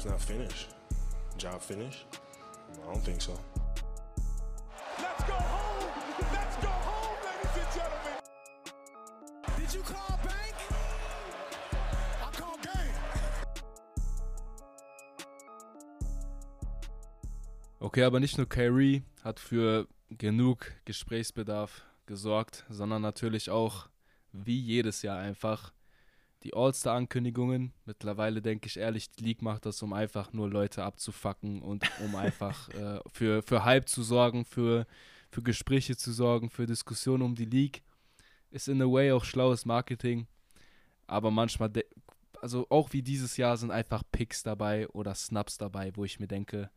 job's not finished. Job finished? I don't think so. Let's go home! Let's go home, ladies and gentlemen! Did you call bank? I call game. Okay, aber nicht nur Kyrie hat für genug Gesprächsbedarf gesorgt, sondern natürlich auch, wie jedes Jahr einfach, die All-Star-Ankündigungen. Mittlerweile denke ich ehrlich, die League macht das, um einfach nur Leute abzufacken und um einfach äh, für, für Hype zu sorgen, für, für Gespräche zu sorgen, für Diskussionen um die League. Ist in a way auch schlaues Marketing, aber manchmal, also auch wie dieses Jahr sind einfach Picks dabei oder Snaps dabei, wo ich mir denke,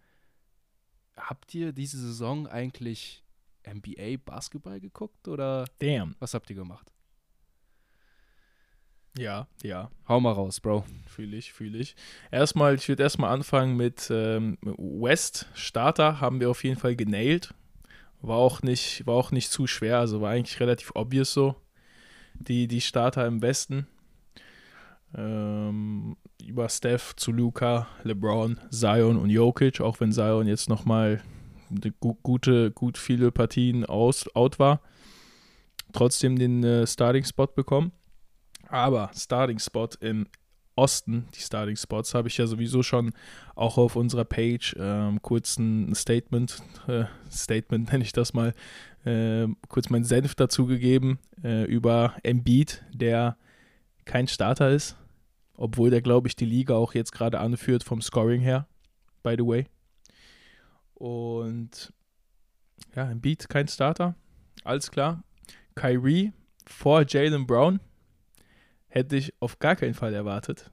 habt ihr diese Saison eigentlich NBA Basketball geguckt oder Damn. was habt ihr gemacht? Ja, ja. Hau mal raus, Bro. Fühle ich, fühle ich. Erstmal, ich würde erstmal anfangen mit ähm, West Starter, haben wir auf jeden Fall genailt. War auch nicht, war auch nicht zu schwer, also war eigentlich relativ obvious so. Die, die Starter im Westen. Ähm, über Steph zu Luca, LeBron, Zion und Jokic, auch wenn Zion jetzt nochmal gu gute, gut viele Partien aus, out war. Trotzdem den äh, Starting-Spot bekommen. Aber Starting-Spot im Osten, die Starting Spots, habe ich ja sowieso schon auch auf unserer Page ähm, kurz ein Statement, äh, Statement nenne ich das mal, äh, kurz meinen Senf dazu gegeben äh, über Embiid, der kein Starter ist, obwohl der, glaube ich, die Liga auch jetzt gerade anführt vom Scoring her, by the way. Und ja, Embiid kein Starter, alles klar. Kyrie vor Jalen Brown hätte ich auf gar keinen Fall erwartet.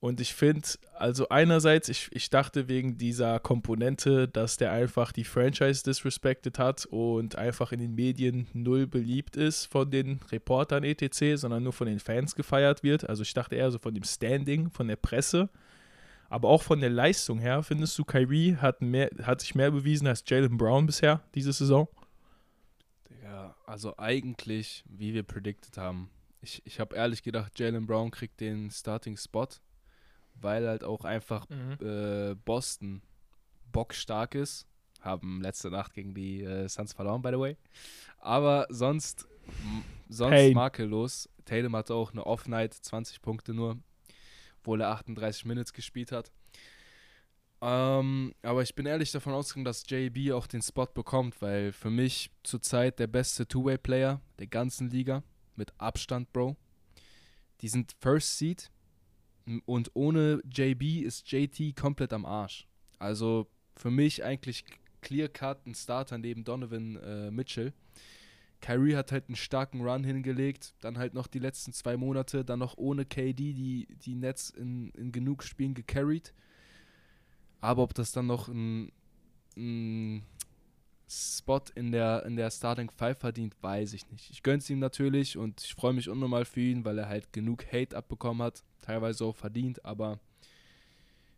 Und ich finde, also einerseits, ich, ich dachte wegen dieser Komponente, dass der einfach die Franchise disrespected hat und einfach in den Medien null beliebt ist von den Reportern etc., sondern nur von den Fans gefeiert wird. Also ich dachte eher so von dem Standing, von der Presse. Aber auch von der Leistung her, findest du, Kyrie hat, mehr, hat sich mehr bewiesen als Jalen Brown bisher diese Saison? Ja, also eigentlich, wie wir predicted haben. Ich, ich habe ehrlich gedacht, Jalen Brown kriegt den Starting-Spot, weil halt auch einfach äh, Boston bockstark ist. Haben letzte Nacht gegen die äh, Suns verloren, by the way. Aber sonst, sonst Pain. makellos. Tatum hatte auch eine Off-Night, 20 Punkte nur, obwohl er 38 Minutes gespielt hat. Ähm, aber ich bin ehrlich davon ausgegangen, dass JB auch den Spot bekommt, weil für mich zurzeit der beste Two-Way-Player der ganzen Liga mit Abstand, Bro. Die sind First Seed und ohne JB ist JT komplett am Arsch. Also für mich eigentlich clear cut ein Starter neben Donovan äh, Mitchell. Kyrie hat halt einen starken Run hingelegt, dann halt noch die letzten zwei Monate, dann noch ohne KD die, die Nets in, in genug Spielen gecarried. Aber ob das dann noch ein, ein Spot in der, in der Starting Five verdient, weiß ich nicht. Ich gönn's ihm natürlich und ich freue mich unnormal für ihn, weil er halt genug Hate abbekommen hat, teilweise auch verdient, aber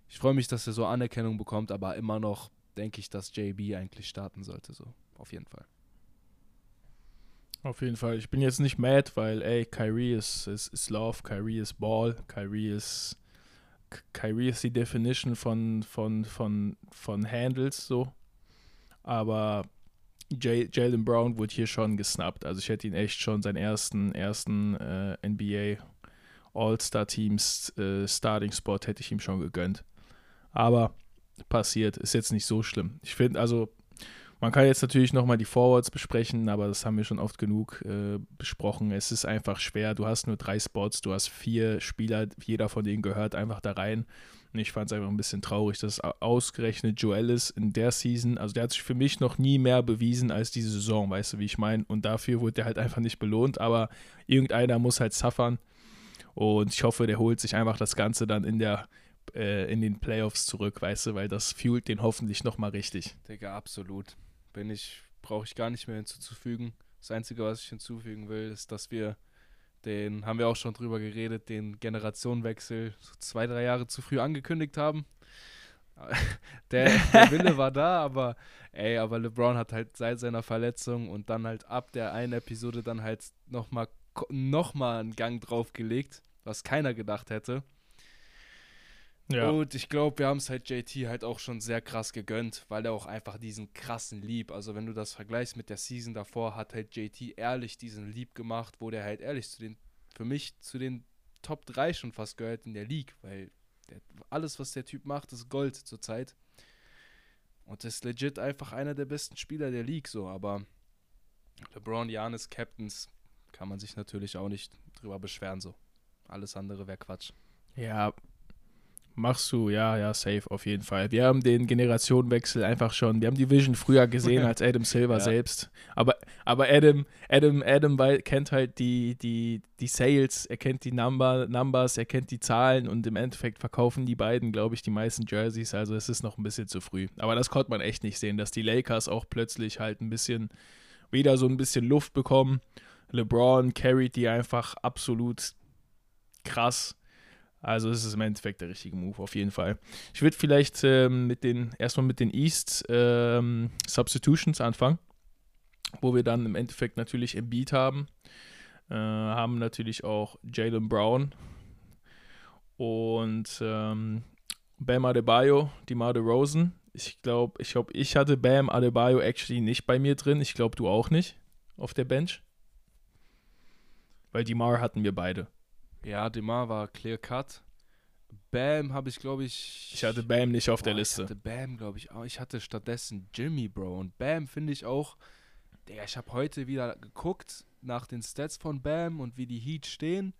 ich freue mich, dass er so Anerkennung bekommt, aber immer noch denke ich, dass JB eigentlich starten sollte, so auf jeden Fall. Auf jeden Fall. Ich bin jetzt nicht mad, weil, ey, Kyrie ist, ist, ist Love, Kyrie ist Ball, Kyrie ist. Kyrie ist die Definition von, von, von, von Handles so. Aber Jalen Brown wurde hier schon gesnappt. Also ich hätte ihn echt schon seinen ersten, ersten äh, NBA All-Star-Teams äh, Starting-Spot hätte ich ihm schon gegönnt. Aber passiert, ist jetzt nicht so schlimm. Ich finde, also man kann jetzt natürlich nochmal die Forwards besprechen, aber das haben wir schon oft genug äh, besprochen. Es ist einfach schwer. Du hast nur drei Spots, du hast vier Spieler, jeder von denen gehört einfach da rein. Und ich fand es einfach ein bisschen traurig, dass au- ausgerechnet Joel ist in der Season, also der hat sich für mich noch nie mehr bewiesen als diese Saison, weißt du, wie ich meine? Und dafür wurde der halt einfach nicht belohnt, aber irgendeiner muss halt suffern. Und ich hoffe, der holt sich einfach das Ganze dann in der äh, in den Playoffs zurück, weißt du, weil das fuelt den hoffentlich nochmal richtig. Digga, absolut. Bin ich, brauche ich gar nicht mehr hinzuzufügen. Das Einzige, was ich hinzufügen will, ist, dass wir den, haben wir auch schon drüber geredet, den Generationenwechsel so zwei, drei Jahre zu früh angekündigt haben. Der, der Wille war da, aber ey, aber LeBron hat halt seit seiner Verletzung und dann halt ab der einen Episode dann halt nochmal noch mal einen Gang draufgelegt, was keiner gedacht hätte. Ja. Und ich glaube, wir haben es halt JT halt auch schon sehr krass gegönnt, weil er auch einfach diesen krassen Lieb, also wenn du das vergleichst mit der Season davor, hat halt JT ehrlich diesen Lieb gemacht, wo der halt ehrlich zu den, für mich zu den Top 3 schon fast gehört in der League, weil der, alles, was der Typ macht, ist Gold zurzeit. Und ist legit einfach einer der besten Spieler der League, so, aber LeBron, Janis, Captains, kann man sich natürlich auch nicht drüber beschweren, so. Alles andere wäre Quatsch. Ja, machst du, ja, ja, safe auf jeden Fall. Wir haben den Generationenwechsel einfach schon, wir haben die Vision früher gesehen als Adam Silver Ja. selbst. Aber, aber Adam, Adam, Adam kennt halt die, die, die Sales, er kennt die Number, Numbers, er kennt die Zahlen und im Endeffekt verkaufen die beiden, glaube ich, die meisten Jerseys. Also es ist noch ein bisschen zu früh. Aber das konnte man echt nicht sehen, dass die Lakers auch plötzlich halt ein bisschen, wieder so ein bisschen Luft bekommen. LeBron carried die einfach absolut krass. Also es ist im Endeffekt der richtige Move, auf jeden Fall. Ich würde vielleicht ähm, mit den, erstmal mit den East ähm, Substitutions anfangen, wo wir dann im Endeffekt natürlich Embiid haben. Äh, haben natürlich auch Jalen Brown und ähm, Bam Adebayo, DeMar DeRozan. Ich glaube, ich, glaub, ich hatte Bam Adebayo actually nicht bei mir drin. Ich glaube, du auch nicht auf der Bench. Weil DeMar hatten wir beide. Ja, Demar war clear cut. Bam habe ich, glaube ich. Ich hatte Bam nicht auf der Boah, Liste. Ich hatte Bam, glaube ich, auch. Ich hatte stattdessen Jimmy, Bro. Und Bam finde ich auch. Digga, ich habe heute wieder geguckt nach den Stats von Bam und wie die Heat stehen.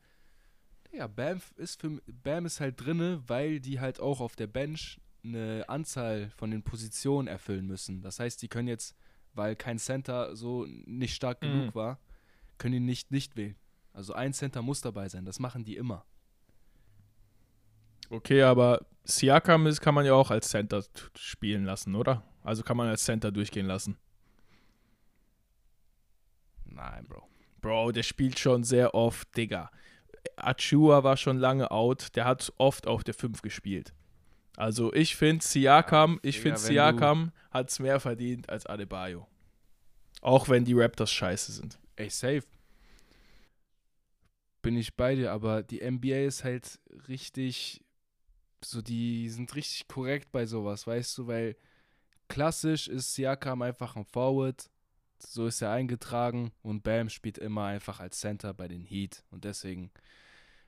Digga, Bam ist für Bam ist halt drinne, weil die halt auch auf der Bench eine Anzahl von den Positionen erfüllen müssen. Das heißt, die können jetzt, weil kein Center so nicht stark Mhm. genug war, können die nicht nicht wählen. Also ein Center muss dabei sein. Das machen die immer. Okay, aber Siakam ist, kann man ja auch als Center spielen lassen, oder? Also kann man als Center durchgehen lassen. Nein, Bro. Bro, der spielt schon sehr oft, Digga. Achua war schon lange out, der hat oft auf der 5 gespielt. Also ich finde Siakam, ich Digga, finde Siakam hat es mehr verdient als Adebayo. Auch wenn die Raptors scheiße sind. Ey, safe. Bin ich bei dir, aber die NBA ist halt richtig, so die sind richtig korrekt bei sowas, weißt du, weil klassisch ist Siakam einfach ein Forward, so ist er eingetragen und Bam spielt immer einfach als Center bei den Heat und deswegen,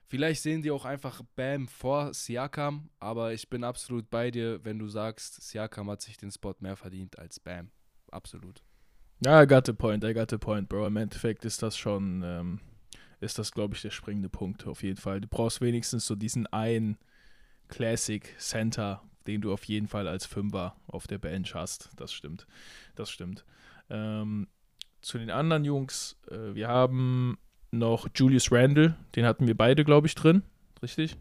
vielleicht sehen die auch einfach Bam vor Siakam, aber ich bin absolut bei dir, wenn du sagst, Siakam hat sich den Spot mehr verdient als Bam. Absolut. Ja, I got the point, I got the point, Bro. Im Endeffekt ist das schon, ähm, ist das, glaube ich, der springende Punkt auf jeden Fall. Du brauchst wenigstens so diesen einen Classic Center, den du auf jeden Fall als Fünfer auf der Bench hast. Das stimmt, das stimmt. Ähm, zu den anderen Jungs, äh, wir haben noch Julius Randle, den hatten wir beide, glaube ich, drin. Richtig?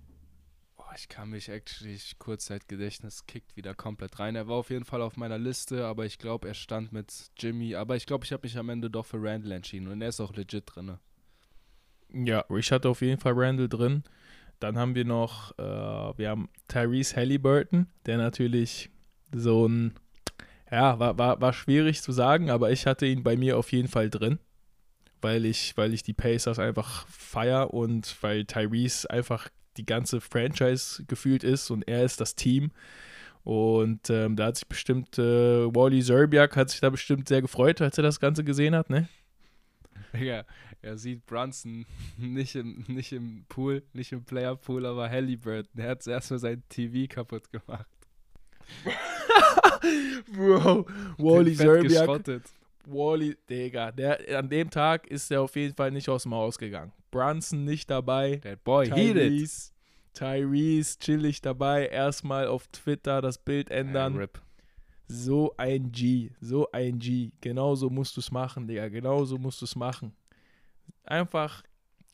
Ich kann mich actually, Kurzzeitgedächtnis kickt wieder komplett rein. Er war auf jeden Fall auf meiner Liste, aber ich glaube, er stand mit Jimmy. Aber ich glaube, ich habe mich am Ende doch für Randall entschieden und er ist auch legit drin. Ja, ich hatte auf jeden Fall Randall drin. Dann haben wir noch, äh, wir haben Tyrese Halliburton, der natürlich so ein, ja, war, war, war schwierig zu sagen, aber ich hatte ihn bei mir auf jeden Fall drin, weil ich, weil ich die Pacers einfach feier und weil Tyrese einfach die ganze Franchise gefühlt ist und er ist das Team. Und ähm, da hat sich bestimmt, äh, Wally Zerbiak hat sich da bestimmt sehr gefreut, als er das Ganze gesehen hat, ne? Ja, er sieht Brunson nicht im, nicht im Pool, nicht im Player-Pool, aber Halliburton. Er hat erstmal sein TV kaputt gemacht. Bro, Wally geschrottet. Wally, Digga, der, an dem Tag ist er auf jeden Fall nicht aus dem Haus gegangen. Brunson nicht dabei. That boy. Tyrese, Tyrese chillig dabei. Erstmal auf Twitter das Bild ändern. Rip. So ein G, so ein G. Genauso musst du es machen, Digga. Genauso musst du es machen. Einfach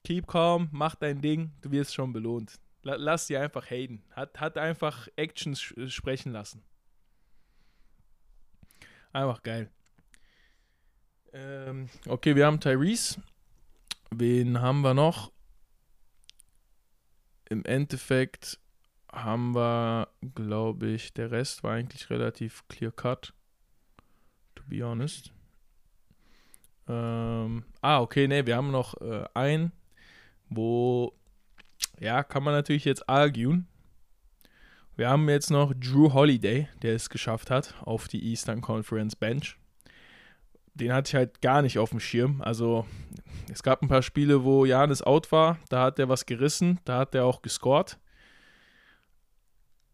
keep calm, mach dein Ding, du wirst schon belohnt. La lass dir einfach haten. Hat, hat einfach Actions sch- sprechen lassen. Einfach geil. Ähm, okay, wir haben Tyrese. Wen haben wir noch? Im Endeffekt haben wir, glaube ich, der Rest war eigentlich relativ clear cut. To be honest. Ähm, ah, okay, ne, wir haben noch äh, einen, wo, ja, kann man natürlich jetzt arguen. Wir haben jetzt noch Drew Holiday, der es geschafft hat auf die Eastern Conference Bench. Den hatte ich halt gar nicht auf dem Schirm. Also es gab ein paar Spiele, wo Janis out war, da hat er was gerissen, da hat er auch gescored.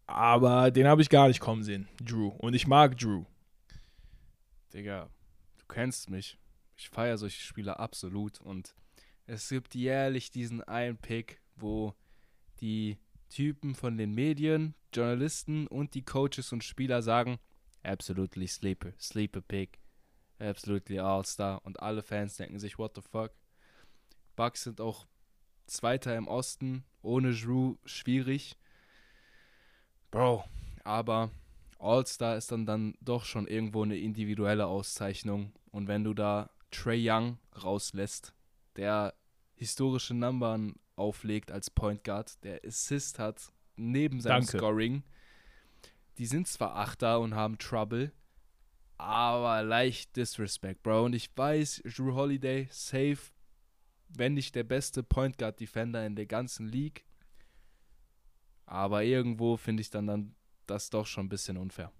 Aber den habe ich gar nicht kommen sehen, Drew. Und ich mag Drew. Digga, du kennst mich. Ich feiere solche Spieler absolut. Und es gibt jährlich diesen einen Pick, wo die Typen von den Medien, Journalisten und die Coaches und Spieler sagen, absolutely sleeper, sleeper pick, absolutely all-star. Und alle Fans denken sich, what the fuck. Bucks sind auch Zweiter im Osten, ohne Drew schwierig. Bro, aber All-Star ist dann, dann doch schon irgendwo eine individuelle Auszeichnung. Und wenn du da Trey Young rauslässt, der historische Numbern auflegt als Point Guard, der Assist hat neben seinem Danke. Scoring. Die sind zwar Achter und haben Trouble, aber leicht Disrespect, Bro. Und ich weiß, Drew Holiday, safe, wenn nicht der beste Point Guard Defender in der ganzen League. Aber irgendwo finde ich dann, dann das doch schon ein bisschen unfair.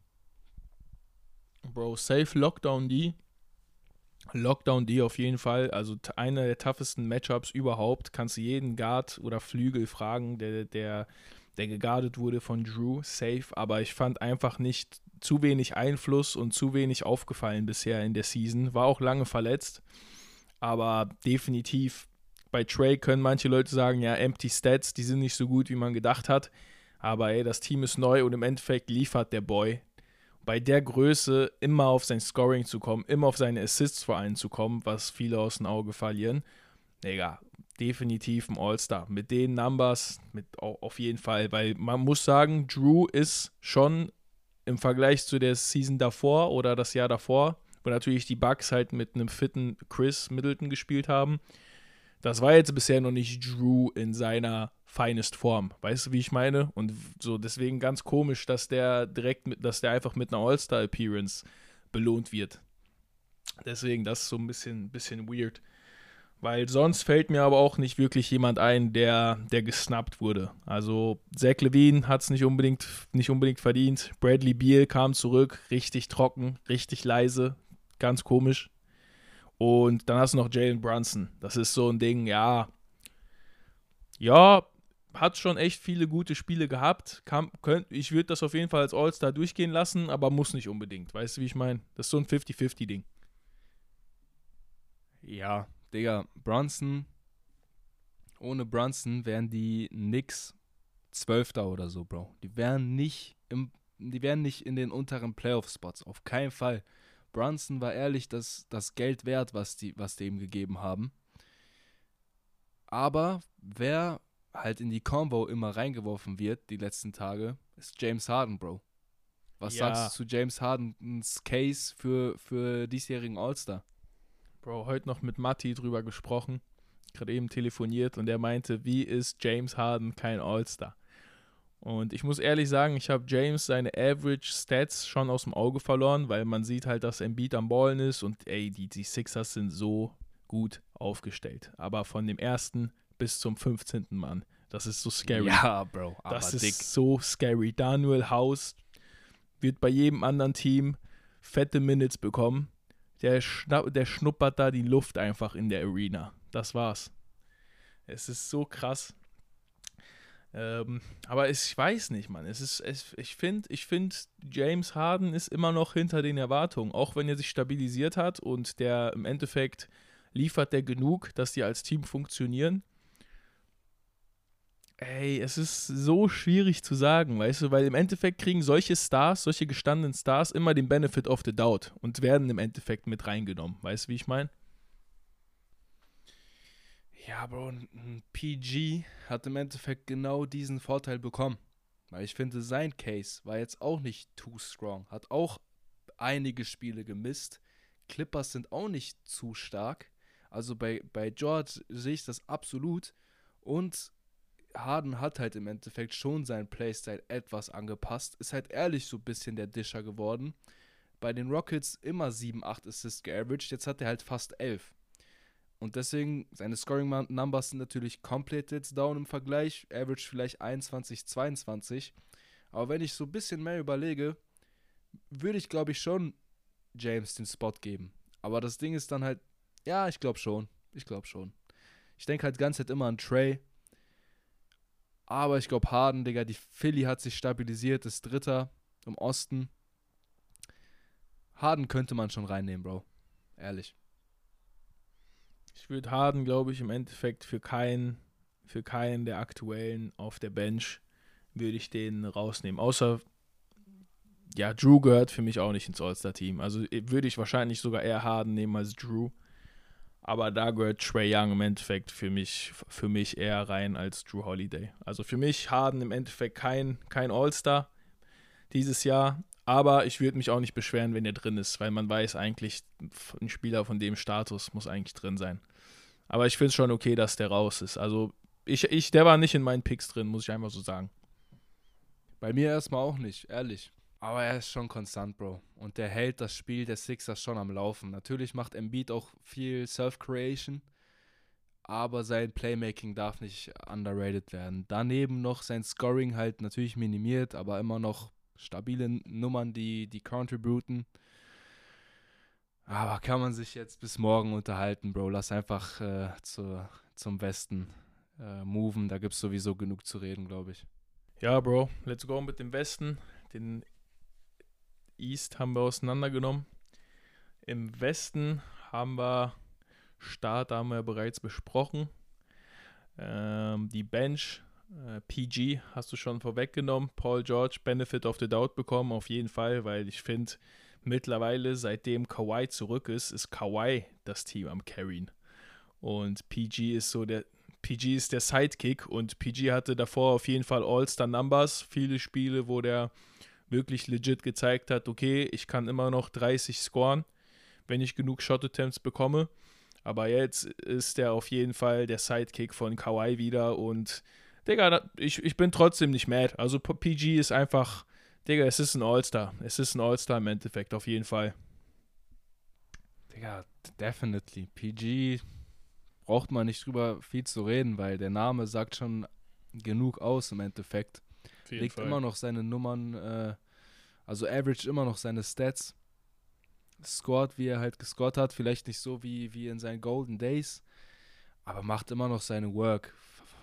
Bro, safe Lockdown D. Lockdown D auf jeden Fall. Also einer der toughesten Matchups überhaupt. Kannst du jeden Guard oder Flügel fragen, der, der, der geguardet wurde von Drew. Safe. Aber ich fand einfach nicht zu wenig Einfluss und zu wenig aufgefallen bisher in der Season. War auch lange verletzt. Aber definitiv bei Trey können manche Leute sagen, ja, empty Stats, die sind nicht so gut, wie man gedacht hat. Aber ey, das Team ist neu und im Endeffekt liefert der Boy bei der Größe immer auf sein Scoring zu kommen, immer auf seine Assists vor allem zu kommen, was viele aus dem Auge verlieren. Digga, definitiv ein All-Star. Mit den Numbers, mit au- auf jeden Fall, weil man muss sagen, Drew ist schon im Vergleich zu der Season davor oder das Jahr davor, wo natürlich die Bucks halt mit einem fitten Chris Middleton gespielt haben. Das war jetzt bisher noch nicht Drew in seiner finest Form. Weißt du, wie ich meine? Und so deswegen ganz komisch, dass der direkt mit, dass der einfach mit einer All-Star-Appearance belohnt wird. Deswegen, das ist so ein bisschen, bisschen weird. Weil sonst fällt mir aber auch nicht wirklich jemand ein, der, der gesnappt wurde. Also Zach Levine hat es nicht unbedingt, nicht unbedingt verdient. Bradley Beal kam zurück, richtig trocken, richtig leise, ganz komisch. Und dann hast du noch Jalen Brunson. Das ist so ein Ding, ja. Ja, hat schon echt viele gute Spiele gehabt. Kam, könnt, ich würde das auf jeden Fall als All-Star durchgehen lassen, aber muss nicht unbedingt. Weißt du, wie ich meine? Das ist so ein 50-50-Ding. Ja, Digga, Brunson, ohne Brunson wären die Knicks Zwölfter oder so, Bro. Die wären nicht im, die wären nicht in den unteren Playoff-Spots, auf keinen Fall. Brunson war ehrlich das, das Geld wert, was die, was die ihm gegeben haben. Aber wer halt in die Combo immer reingeworfen wird, die letzten Tage, ist James Harden, Bro. Was Ja. sagst du zu James Hardens Case für, für diesjährigen All-Star? Bro, heute noch mit Matti drüber gesprochen. Gerade eben telefoniert und er meinte, wie ist James Harden kein All-Star? Und ich muss ehrlich sagen, ich habe James seine Average Stats schon aus dem Auge verloren, weil man sieht halt, dass Embiid am Ballen ist und ey, die, die Sixers sind so gut aufgestellt. Aber von dem ersten bis zum 15. Mann, das ist so scary. Ja, Bro, Das dick. ist so scary. Daniel House wird bei jedem anderen Team fette Minutes bekommen. Der, der schnuppert da die Luft einfach in der Arena. Das war's. Es ist so krass. Ähm, aber es, ich weiß nicht, Mann. Es ist, es, ich finde, ich find, James Harden ist immer noch hinter den Erwartungen. Auch wenn er sich stabilisiert hat und der im Endeffekt liefert der genug, dass die als Team funktionieren. Ey, es ist so schwierig zu sagen, weißt du, weil im Endeffekt kriegen solche Stars, solche gestandenen Stars immer den Benefit of the Doubt und werden im Endeffekt mit reingenommen. Weißt du, wie ich meine? Ja, Bro, ein- PG hat im Endeffekt genau diesen Vorteil bekommen. Weil ich finde, sein Case war jetzt auch nicht too strong. Hat auch einige Spiele gemisst. Clippers sind auch nicht zu stark. Also bei, bei George sehe ich das absolut. Und Harden hat halt im Endeffekt schon seinen Playstyle etwas angepasst. Ist halt ehrlich so ein bisschen der Discher geworden. Bei den Rockets immer 7, 8 Assists geaveraged. Jetzt hat er halt fast 11. Und deswegen, seine Scoring Mon- Numbers sind natürlich komplett jetzt down im Vergleich. Average vielleicht 21, 22. Aber wenn ich so ein bisschen mehr überlege, würde ich, glaube ich, schon James den Spot geben. Aber das Ding ist dann halt, ja, ich glaube schon. Ich glaube schon. Ich denke halt ganze Zeit immer an Trey. Aber ich glaube, Harden, Digga, die Philly hat sich stabilisiert, ist Dritter im Osten. Harden könnte man schon reinnehmen, Bro. Ehrlich. Ich würde Harden, glaube ich, im Endeffekt für keinen, für keinen der aktuellen auf der Bench würde ich den rausnehmen. Außer, ja, Drew gehört für mich auch nicht ins All-Star-Team. Also äh, würde ich wahrscheinlich sogar eher Harden nehmen als Drew. Aber da gehört Trey Young im Endeffekt für mich, für mich eher rein als Drew Holiday. Also für mich Harden im Endeffekt kein, kein All-Star dieses Jahr. Aber ich würde mich auch nicht beschweren, wenn er drin ist, weil man weiß eigentlich, ein Spieler von dem Status muss eigentlich drin sein. Aber ich finde es schon okay, dass der raus ist. Also ich, ich, der war nicht in meinen Picks drin, muss ich einfach so sagen. Bei mir erstmal auch nicht, ehrlich. Aber er ist schon konstant, Bro. Und der hält das Spiel der Sixers schon am Laufen. Natürlich macht Embiid auch viel Self-Creation, aber sein Playmaking darf nicht underrated werden. Daneben noch sein Scoring halt natürlich minimiert, aber immer noch stabile Nummern, die, die contributen. Aber kann man sich jetzt bis morgen unterhalten, Bro. Lass einfach äh, zu, zum Westen äh, moven. Da gibt es sowieso genug zu reden, glaube ich. Ja, Bro. Let's go mit dem Westen. Den East haben wir auseinandergenommen. Im Westen haben wir Start, haben wir bereits besprochen. Ähm, die Bench, äh, PG hast du schon vorweggenommen. Paul George, Benefit of the Doubt bekommen, auf jeden Fall, weil ich finde, mittlerweile, seitdem Kawhi zurück ist, ist Kawhi das Team am Carryen. Und PG ist so der, PG ist der Sidekick und PG hatte davor auf jeden Fall All-Star Numbers, viele Spiele, wo der wirklich legit gezeigt hat, okay, ich kann immer noch 30 scoren, wenn ich genug Shot Attempts bekomme. Aber jetzt ist er auf jeden Fall der Sidekick von Kawhi wieder und Digga, ich, ich bin trotzdem nicht mad. Also PG ist einfach, Digga, es ist ein All-Star. Es ist ein All-Star im Endeffekt, auf jeden Fall. Digga, definitely. PG braucht man nicht drüber viel zu reden, weil der Name sagt schon genug aus im Endeffekt legt Fall. immer noch seine Nummern, äh, also average immer noch seine Stats. Scored, wie er halt gescored hat, vielleicht nicht so wie, wie in seinen Golden Days, aber macht immer noch seine Work.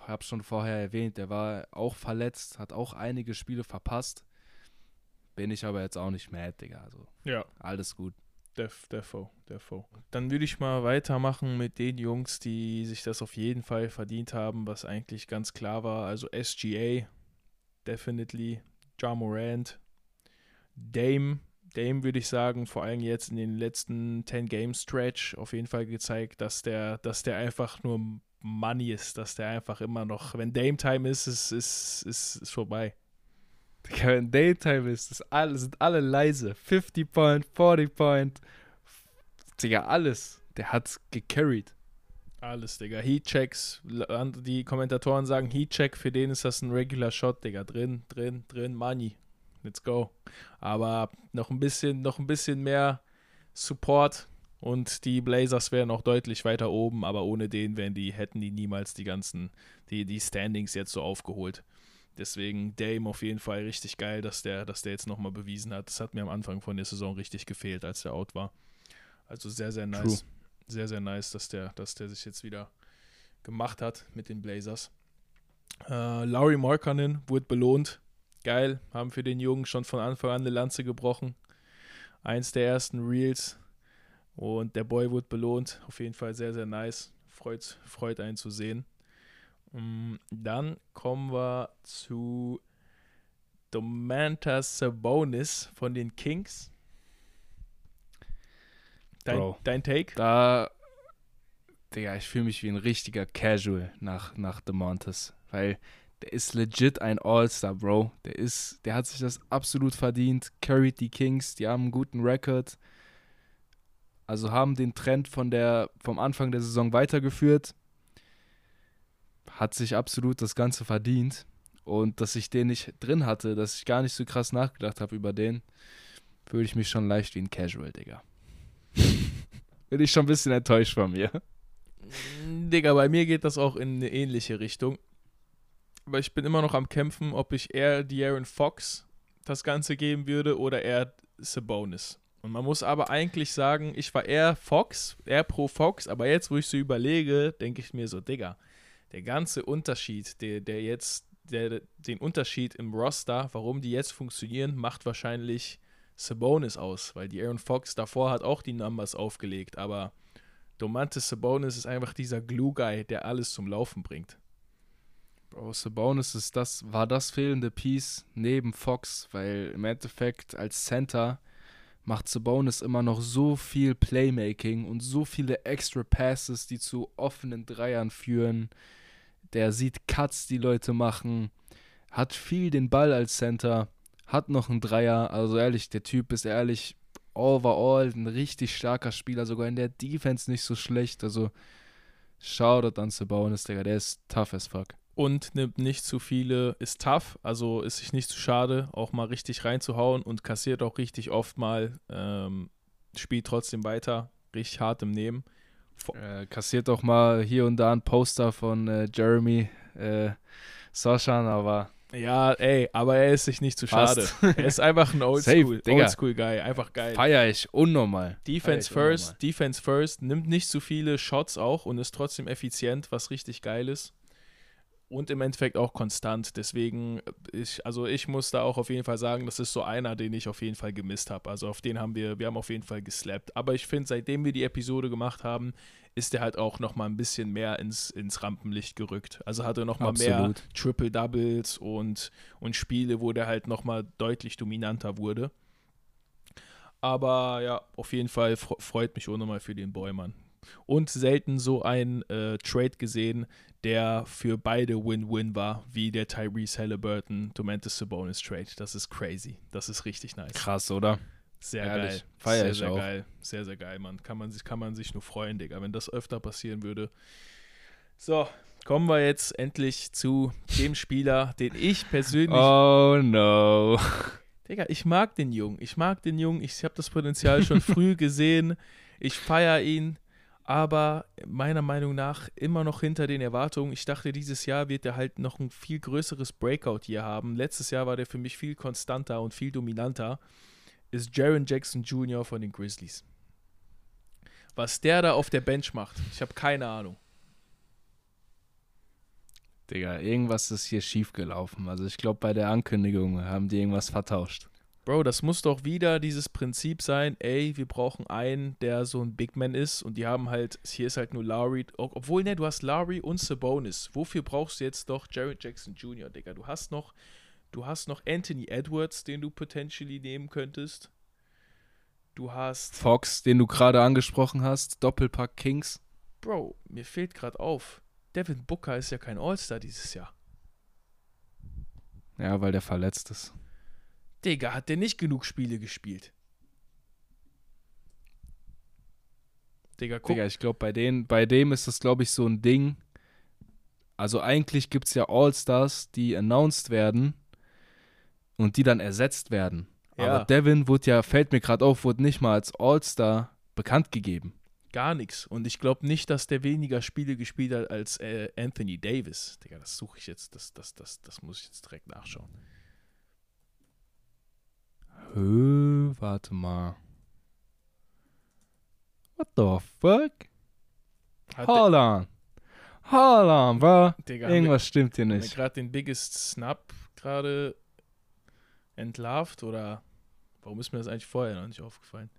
Hab schon vorher erwähnt, er war auch verletzt, hat auch einige Spiele verpasst. Bin ich aber jetzt auch nicht mad, Digga. Also, ja. Alles gut. Def, defo, defo. Dann würde ich mal weitermachen mit den Jungs, die sich das auf jeden Fall verdient haben, was eigentlich ganz klar war. Also SGA definitely. Ja Morant, Dame, Dame würde ich sagen, vor allem jetzt in den letzten 10 Game Stretch auf jeden Fall gezeigt, dass der, dass der einfach nur Money ist, dass der einfach immer noch, wenn Dame Time ist, ist, ist, ist, ist vorbei. Wenn Dame Time ist, ist alle, sind alle leise. 50 Point, 40 Point. Digga, alles. Der hat's gecarried. Alles, Digga. Heatchecks. Die Kommentatoren sagen Heatcheck, für den ist das ein Regular Shot, Digga. Drin, drin, drin, Money. Let's go. Aber noch ein bisschen, noch ein bisschen mehr Support und die Blazers wären auch deutlich weiter oben, aber ohne den wären die, hätten die niemals die ganzen, die, die Standings jetzt so aufgeholt. Deswegen Dame auf jeden Fall richtig geil, dass der, dass der jetzt nochmal bewiesen hat. Das hat mir am Anfang von der Saison richtig gefehlt, als der out war. Also sehr, sehr nice. True sehr, sehr nice, dass der, dass der sich jetzt wieder gemacht hat mit den Blazers. Äh, Laurie Markkanen wurde belohnt. Geil, haben für den Jungen schon von Anfang an eine Lanze gebrochen. Eins der ersten Reels. Und der Boy wurde belohnt. Auf jeden Fall sehr, sehr nice. Freut, freut einen zu sehen. Mm, dann kommen wir zu Domantas Sabonis von den Kings. Dein, Bro, dein Take? Da, Digga, ich fühle mich wie ein richtiger Casual nach, nach DeMontes, weil der ist legit ein All-Star, Bro. Der ist, der hat sich das absolut verdient. Carried die Kings, die haben einen guten Rekord. Also haben den Trend von der, vom Anfang der Saison weitergeführt. Hat sich absolut das Ganze verdient. Und dass ich den nicht drin hatte, dass ich gar nicht so krass nachgedacht habe über den, fühle ich mich schon leicht wie ein Casual, Digga. Bin ich schon ein bisschen enttäuscht von mir. Digga, bei mir geht das auch in eine ähnliche Richtung. Weil ich bin immer noch am Kämpfen, ob ich eher De'Aaron Fox das Ganze geben würde oder eher Sabonis. Und man muss aber eigentlich sagen, ich war eher Fox, eher pro Fox, aber jetzt, wo ich so überlege, denke ich mir so, Digga, der ganze Unterschied, der, der jetzt, der, den Unterschied im Roster, warum die jetzt funktionieren, macht wahrscheinlich Sabonis aus, weil die Aaron Fox davor hat auch die Numbers aufgelegt, aber Domantas Sabonis ist einfach dieser Glue-Guy, der alles zum Laufen bringt. Bro, Sabonis ist das, war das fehlende Piece neben Fox, weil im Endeffekt als Center macht Sabonis immer noch so viel Playmaking und so viele extra Passes, die zu offenen Dreiern führen. Der sieht Cuts, die Leute machen, hat viel den Ball als Center, hat noch einen Dreier. Also ehrlich, der Typ ist ehrlich overall ein richtig starker Spieler, sogar in der Defense nicht so schlecht. Also Shoutout an Sabonis, Digga, der ist tough as fuck und nimmt nicht zu viele, ist tough, also ist sich nicht zu schade, auch mal richtig reinzuhauen und kassiert auch richtig oft mal, ähm, spielt trotzdem weiter, richtig hart im Nehmen. Äh, kassiert auch mal hier und da ein Poster von äh, Jeremy äh, Soshan, aber. Ja, ey, aber er ist sich nicht zu schade. er ist einfach ein Oldschool, Oldschool Guy, einfach geil. Feier ich unnormal. Defense ich first, unnormal. Defense first, nimmt nicht zu viele Shots auch und ist trotzdem effizient, was richtig geil ist und im Endeffekt auch konstant. Deswegen, ich, also ich muss da auch auf jeden Fall sagen, das ist so einer, den ich auf jeden Fall gemisst habe. Also auf den haben wir, wir haben auf jeden Fall geslappt. Aber ich finde, seitdem wir die Episode gemacht haben, ist er halt auch nochmal ein bisschen mehr ins, ins Rampenlicht gerückt. Also hatte nochmal mehr Triple Doubles und, und Spiele, wo der halt nochmal deutlich dominanter wurde. Aber ja, auf jeden Fall freut mich auch nochmal für den Boy, Mann und selten so ein äh, Trade gesehen, der für beide Win-Win war, wie der Tyrese Halliburton Domantas Sabonis Trade. Das ist crazy. Das ist richtig nice. Krass, oder? Sehr Ehrlich, geil. Feier sehr, ich sehr auch. geil. Sehr, sehr geil, Mann. Kann man, sich, kann man sich nur freuen, Digga, wenn das öfter passieren würde. So, kommen wir jetzt endlich zu dem Spieler, den ich persönlich. Oh no. Digga, ich mag den Jungen. Ich mag den Jungen. Ich habe das Potenzial schon früh gesehen. Ich feiere ihn aber meiner Meinung nach immer noch hinter den Erwartungen. Ich dachte, dieses Jahr wird er halt noch ein viel größeres Breakout hier haben. Letztes Jahr war der für mich viel konstanter und viel dominanter. Ist Jaron Jackson Jr. von den Grizzlies. Was der da auf der Bench macht, ich habe keine Ahnung. Digga, irgendwas ist hier schiefgelaufen. Also ich glaube, bei der Ankündigung haben die irgendwas vertauscht. Bro, das muss doch wieder dieses Prinzip sein, ey, wir brauchen einen, der so ein Big Man ist und die haben halt, hier ist halt nur Lowry, obwohl, ne, du hast Lowry und Sabonis. Wofür brauchst du jetzt doch Jared Jackson Jr., Digga? Du hast noch, du hast noch Anthony Edwards, den du potentially nehmen könntest. Du hast Fox, den du gerade angesprochen hast, Doppelpack Kings. Bro, mir fehlt gerade auf. Devin Booker ist ja kein All-Star dieses Jahr. Ja, weil der verletzt ist. Digga, hat der nicht genug Spiele gespielt? Digga, guck. Digga, ich glaube, bei, bei dem ist das, glaube ich, so ein Ding. Also eigentlich gibt es ja All-Stars, die announced werden und die dann ersetzt werden. Ja. Aber Devin wurde ja, fällt mir gerade auf, wurde nicht mal als All-Star bekannt gegeben. Gar nichts. Und ich glaube nicht, dass der weniger Spiele gespielt hat als äh, Anthony Davis. Digga, das suche ich jetzt, das, das, das, das muss ich jetzt direkt nachschauen. Hö, warte mal. What the fuck? Hat Hold on. Hold on, bro. Digga, Irgendwas wir, stimmt hier nicht. Gerade den Biggest Snap gerade entlarvt oder warum ist mir das eigentlich vorher noch nicht aufgefallen?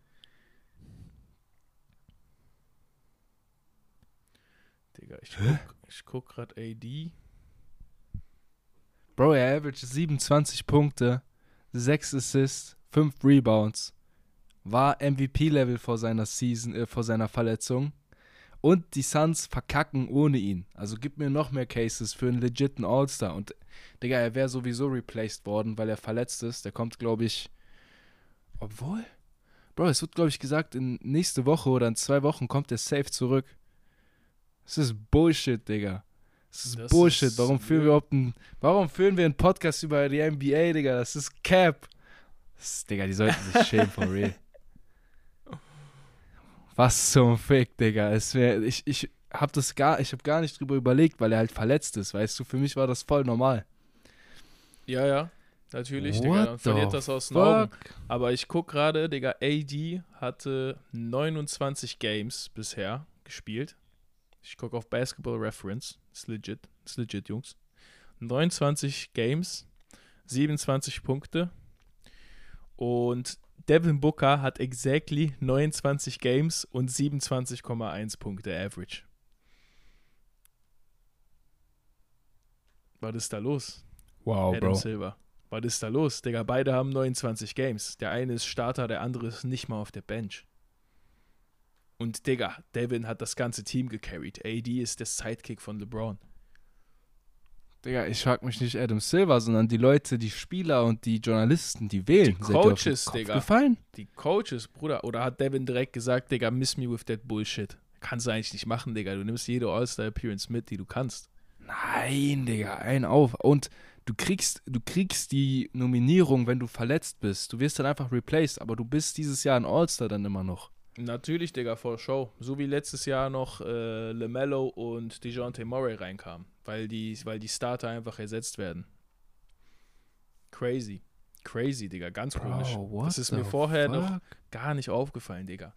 Digga, ich guck, ich guck gerade AD. Bro, er average 27 Punkte, 6 Assists, 5 Rebounds, war MVP-Level vor seiner Season, äh, vor seiner Verletzung. Und die Suns verkacken ohne ihn. Also gib mir noch mehr Cases für einen legiten All-Star. Und Digga, er wäre sowieso replaced worden, weil er verletzt ist. Der kommt, glaube ich. Obwohl. Bro, es wird, glaube ich, gesagt, in nächste Woche oder in zwei Wochen kommt er safe zurück. Das ist Bullshit, Digga. Das ist das Bullshit. warum führen wir überhaupt einen, Warum führen wir einen Podcast über die NBA, Digga? Das ist Cap. Das, Digga, die sollten sich schämen, for real. Was zum Fick, Digga. Es wär, ich, ich hab das gar, ich hab gar nicht drüber überlegt, weil er halt verletzt ist, weißt du, für mich war das voll normal. Ja, ja. Natürlich, Digga, What dann verliert das aus den Augen. fuck? Aber ich guck gerade, Digga, AD hatte 29 Games bisher gespielt. Ich gucke auf Basketball Reference. Ist legit. Ist legit, Jungs. 29 Games, 27 Punkte. Und Devin Booker hat exactly 29 Games und 27,1 Punkte Average. Was ist da los? Wow, Adam Bro. Silver. Was ist da los? Digga, beide haben 29 Games. Der eine ist Starter, der andere ist nicht mal auf der Bench. Und Digga, Devin hat das ganze Team gecarried. AD ist der Sidekick von LeBron. Digga, ich frag mich nicht Adam Silver, sondern die Leute, die Spieler und die Journalisten, die wählen. Die Coaches, Digga. gefallen? Die Coaches, Bruder. Oder hat Devin direkt gesagt, Digga, miss me with that bullshit. Kannst du eigentlich nicht machen, Digga. Du nimmst jede All-Star-Appearance mit, die du kannst. Nein, Digga, ein auf. Und du kriegst, du kriegst die Nominierung, wenn du verletzt bist. Du wirst dann einfach replaced, aber du bist dieses Jahr ein All-Star dann immer noch. Natürlich, Digga, for show. So wie letztes Jahr noch äh, LaMelo und DeJounte Murray reinkamen, weil die, weil die Starter einfach ersetzt werden. Crazy. Crazy, Digga, ganz komisch. what Das ist mir vorher noch fuck? gar nicht aufgefallen, Digga.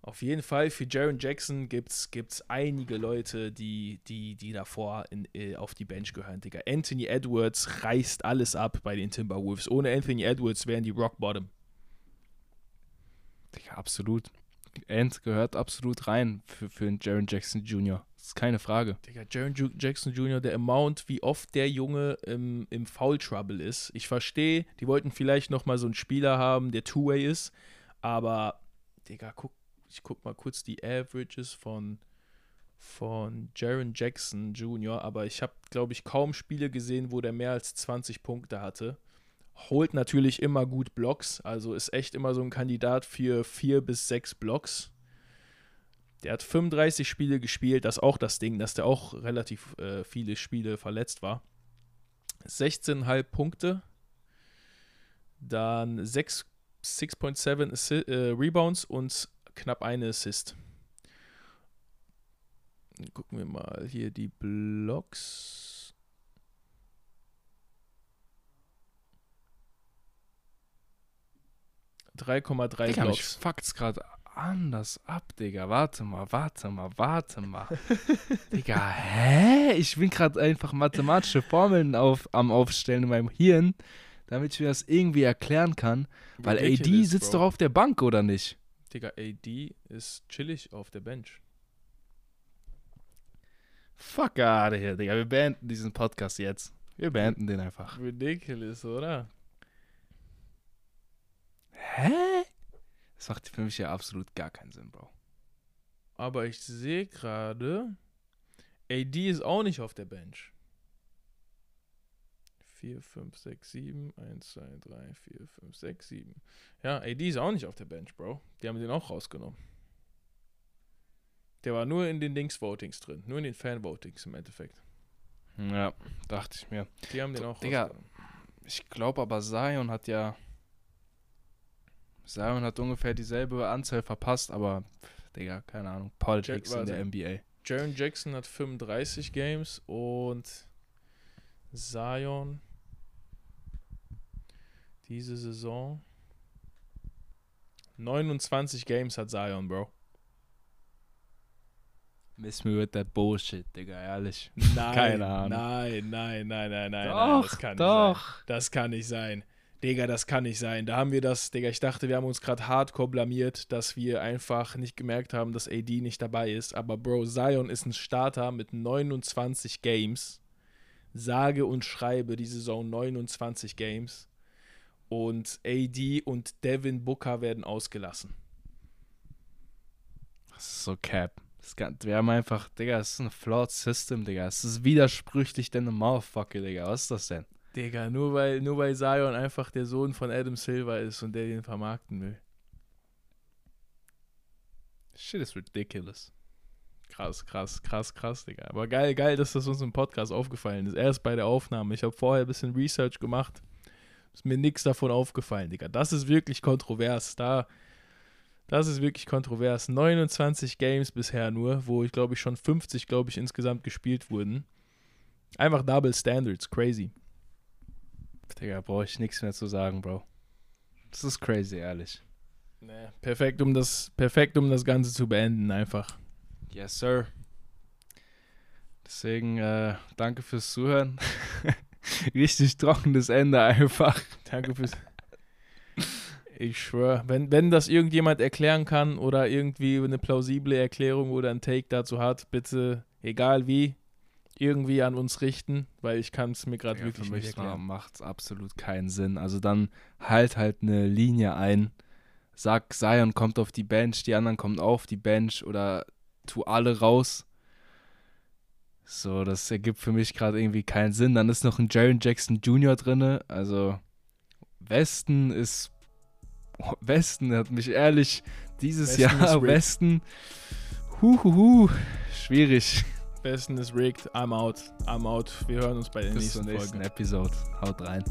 Auf jeden Fall für Jaron Jackson gibt's, gibt's einige Leute, die, die, die davor in, äh, auf die Bench gehören, Digga. Anthony Edwards reißt alles ab bei den Timberwolves. Ohne Anthony Edwards wären die Rock Bottom. Digga, absolut. Ant gehört absolut rein für, für einen Jaron Jackson Jr. Das ist keine Frage. Digga, Jaron Jackson Jr., der Amount, wie oft der Junge im, im Foul Trouble ist. Ich verstehe, die wollten vielleicht nochmal so einen Spieler haben, der Two-Way ist, aber, Digga, guck, ich guck mal kurz die Averages von, von Jaron Jackson Jr., aber ich habe, glaube ich, kaum Spiele gesehen, wo der mehr als 20 Punkte hatte. Holt natürlich immer gut Blocks, also ist echt immer so ein Kandidat für vier bis sechs Blocks. Der hat 35 Spiele gespielt, das ist auch das Ding, dass der auch relativ äh, viele Spiele verletzt war. 16,5 Punkte, dann 6 6.7 Assi- äh, Rebounds und knapp eine Assist. Gucken wir mal hier die Blocks. ,3 Digga, mich Blocks. fuckt's gerade anders ab, Digga. Warte mal, warte mal, warte mal. Digga, hä? Ich bin gerade einfach mathematische Formeln auf, am Aufstellen in meinem Hirn, damit ich mir das irgendwie erklären kann. Weil AD sitzt Bro. doch auf der Bank, oder nicht? Digga, AD ist chillig auf der Bench. Fuck out of here, Digga. Wir beenden diesen Podcast jetzt. Wir beenden den einfach. Ridiculous, oder? Hä? Das macht für mich ja absolut gar keinen Sinn, Bro. Aber ich sehe gerade, AD ist auch nicht auf der Bench. 4, 5, 6, 7, 1, 2, 3, 4, 5, 6, 7. Ja, AD ist auch nicht auf der Bench, Bro. Die haben den auch rausgenommen. Der war nur in den Dings-Votings drin, nur in den Fan-Votings im Endeffekt. Ja, dachte ich mir. Die haben den auch Digga. rausgenommen. Ich glaube aber, Zion hat ja. Zion hat ungefähr dieselbe Anzahl verpasst, aber, Digga, keine Ahnung. Politics Jack- in der. NBA. Jaron Jackson hat 35 Games und Zion diese Saison 29 Games hat Zion, Bro. Miss me with that bullshit, Digga, ehrlich. Nein, Keine Ahnung. Nein, nein, nein, nein, nein, nein. Doch, Das kann doch. nicht sein. Das kann nicht sein. Digga, das kann nicht sein. Da haben wir das, Digga, ich dachte, wir haben uns gerade hardcore blamiert, dass wir einfach nicht gemerkt haben, dass AD nicht dabei ist. Aber Bro, Zion ist ein Starter mit 29 Games. Sage und schreibe die Saison 29 Games. Und AD und Devin Booker werden ausgelassen. Das ist so cap. Kann, wir haben einfach, Digga, das ist ein flawed System, Digga. Es ist widersprüchlich denn ein Motherfucker, Digga. Was ist das denn? Digga, nur weil, nur weil Zion einfach der Sohn von Adam Silver ist und der den vermarkten will. Shit is ridiculous. Krass, krass, krass, krass, Digga. Aber geil, geil, dass das uns im Podcast aufgefallen ist. Erst bei der Aufnahme. Ich habe vorher ein bisschen Research gemacht. Ist mir nichts davon aufgefallen, Digga. Das ist wirklich kontrovers. Da, das ist wirklich kontrovers. 29 Games bisher nur, wo ich glaube ich schon 50, glaube ich, insgesamt gespielt wurden. Einfach Double Standards, crazy. Digga, brauche ich nichts mehr zu sagen, Bro. Das ist crazy, ehrlich. Nee, perfekt, um das, perfekt, um das Ganze zu beenden, einfach. Yes, sir. Deswegen, äh, danke fürs Zuhören. Richtig trockenes Ende einfach. Danke fürs. Ich schwöre, wenn, wenn das irgendjemand erklären kann oder irgendwie eine plausible Erklärung oder ein Take dazu hat, bitte, egal wie, irgendwie an uns richten, weil ich kann es mir gerade Ja, wirklich für nicht mich erklären. macht es absolut keinen Sinn. Also dann halt halt eine Linie ein. Sag, Zion kommt auf die Bench, die anderen kommen auf die Bench oder tu alle raus. So, das ergibt für mich gerade irgendwie keinen Sinn. Dann ist noch ein Jaron Jackson Jr. drinne. Also Westen ist Westen hat mich ehrlich dieses Westen Jahr. Westen Huhuhu, schwierig. Besten ist rigged, I'm out, I'm out. Wir hören uns bei der Bis zur nächsten nächsten Folge. Episode. Haut rein.